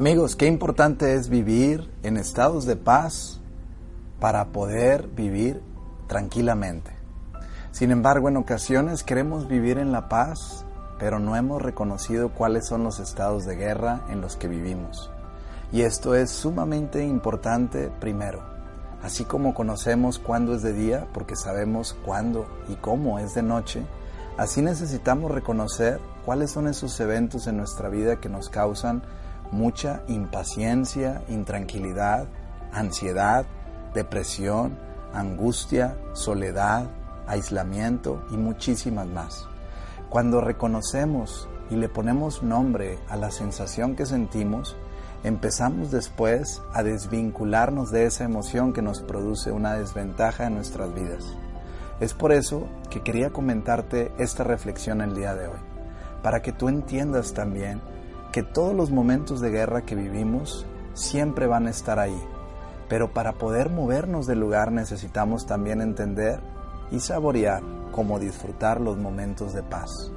Amigos, qué importante es vivir en estados de paz para poder vivir tranquilamente. Sin embargo, en ocasiones queremos vivir en la paz, pero no hemos reconocido cuáles son los estados de guerra en los que vivimos. Y esto es sumamente importante primero. Así como conocemos cuándo es de día, porque sabemos cuándo y cómo es de noche, así necesitamos reconocer cuáles son esos eventos en nuestra vida que nos causan mucha impaciencia, intranquilidad, ansiedad, depresión, angustia, soledad, aislamiento y muchísimas más. Cuando reconocemos y le ponemos nombre a la sensación que sentimos, empezamos después a desvincularnos de esa emoción que nos produce una desventaja en nuestras vidas. Es por eso que quería comentarte esta reflexión el día de hoy, para que tú entiendas también que todos los momentos de guerra que vivimos siempre van a estar ahí, pero para poder movernos del lugar necesitamos también entender y saborear cómo disfrutar los momentos de paz.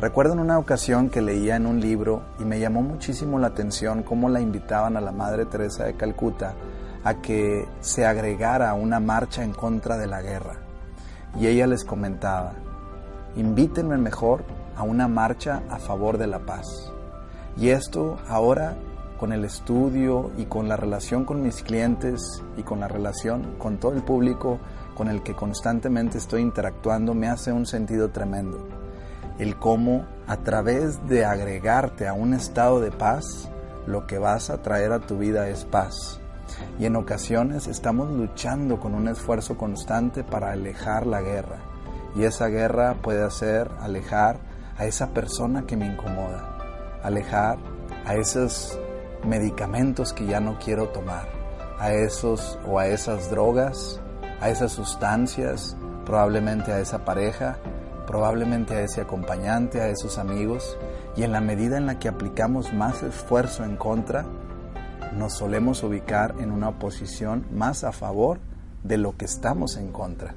Recuerdo en una ocasión que leía en un libro y me llamó muchísimo la atención cómo la invitaban a la Madre Teresa de Calcuta a que se agregara una marcha en contra de la guerra. Y ella les comentaba, invítenme mejor a una marcha a favor de la paz. Y esto ahora con el estudio y con la relación con mis clientes y con la relación con todo el público con el que constantemente estoy interactuando me hace un sentido tremendo. El cómo a través de agregarte a un estado de paz, lo que vas a traer a tu vida es paz. Y en ocasiones estamos luchando con un esfuerzo constante para alejar la guerra. Y esa guerra puede hacer alejar a esa persona que me incomoda alejar a esos medicamentos que ya no quiero tomar, a esos o a esas drogas, a esas sustancias, probablemente a esa pareja, probablemente a ese acompañante, a esos amigos, y en la medida en la que aplicamos más esfuerzo en contra, nos solemos ubicar en una posición más a favor de lo que estamos en contra.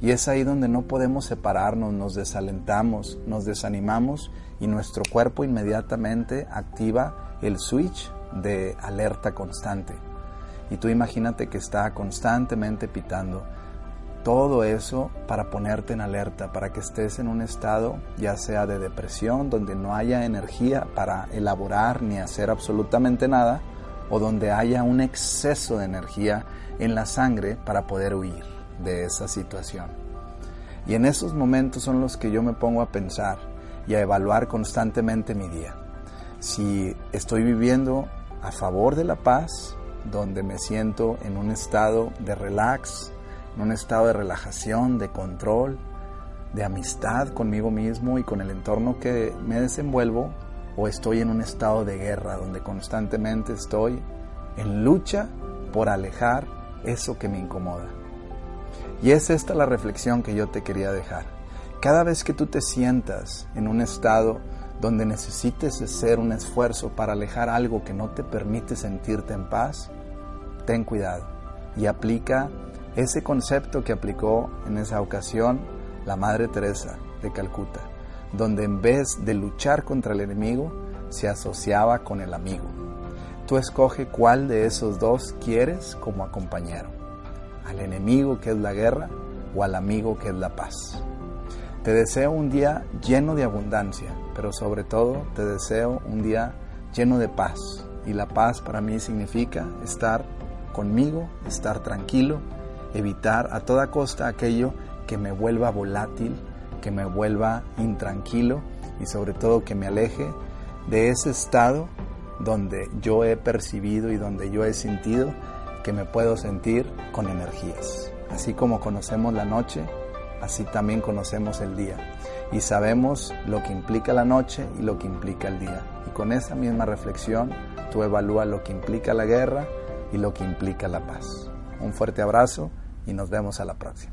Y es ahí donde no podemos separarnos, nos desalentamos, nos desanimamos y nuestro cuerpo inmediatamente activa el switch de alerta constante. Y tú imagínate que está constantemente pitando todo eso para ponerte en alerta, para que estés en un estado ya sea de depresión, donde no haya energía para elaborar ni hacer absolutamente nada, o donde haya un exceso de energía en la sangre para poder huir de esa situación. Y en esos momentos son los que yo me pongo a pensar y a evaluar constantemente mi día. Si estoy viviendo a favor de la paz, donde me siento en un estado de relax, en un estado de relajación, de control, de amistad conmigo mismo y con el entorno que me desenvuelvo, o estoy en un estado de guerra, donde constantemente estoy en lucha por alejar eso que me incomoda. Y es esta la reflexión que yo te quería dejar. Cada vez que tú te sientas en un estado donde necesites hacer un esfuerzo para alejar algo que no te permite sentirte en paz, ten cuidado y aplica ese concepto que aplicó en esa ocasión la Madre Teresa de Calcuta, donde en vez de luchar contra el enemigo, se asociaba con el amigo. Tú escoge cuál de esos dos quieres como acompañero al enemigo que es la guerra o al amigo que es la paz. Te deseo un día lleno de abundancia, pero sobre todo te deseo un día lleno de paz. Y la paz para mí significa estar conmigo, estar tranquilo, evitar a toda costa aquello que me vuelva volátil, que me vuelva intranquilo y sobre todo que me aleje de ese estado donde yo he percibido y donde yo he sentido que me puedo sentir con energías. Así como conocemos la noche, así también conocemos el día. Y sabemos lo que implica la noche y lo que implica el día. Y con esa misma reflexión, tú evalúas lo que implica la guerra y lo que implica la paz. Un fuerte abrazo y nos vemos a la próxima.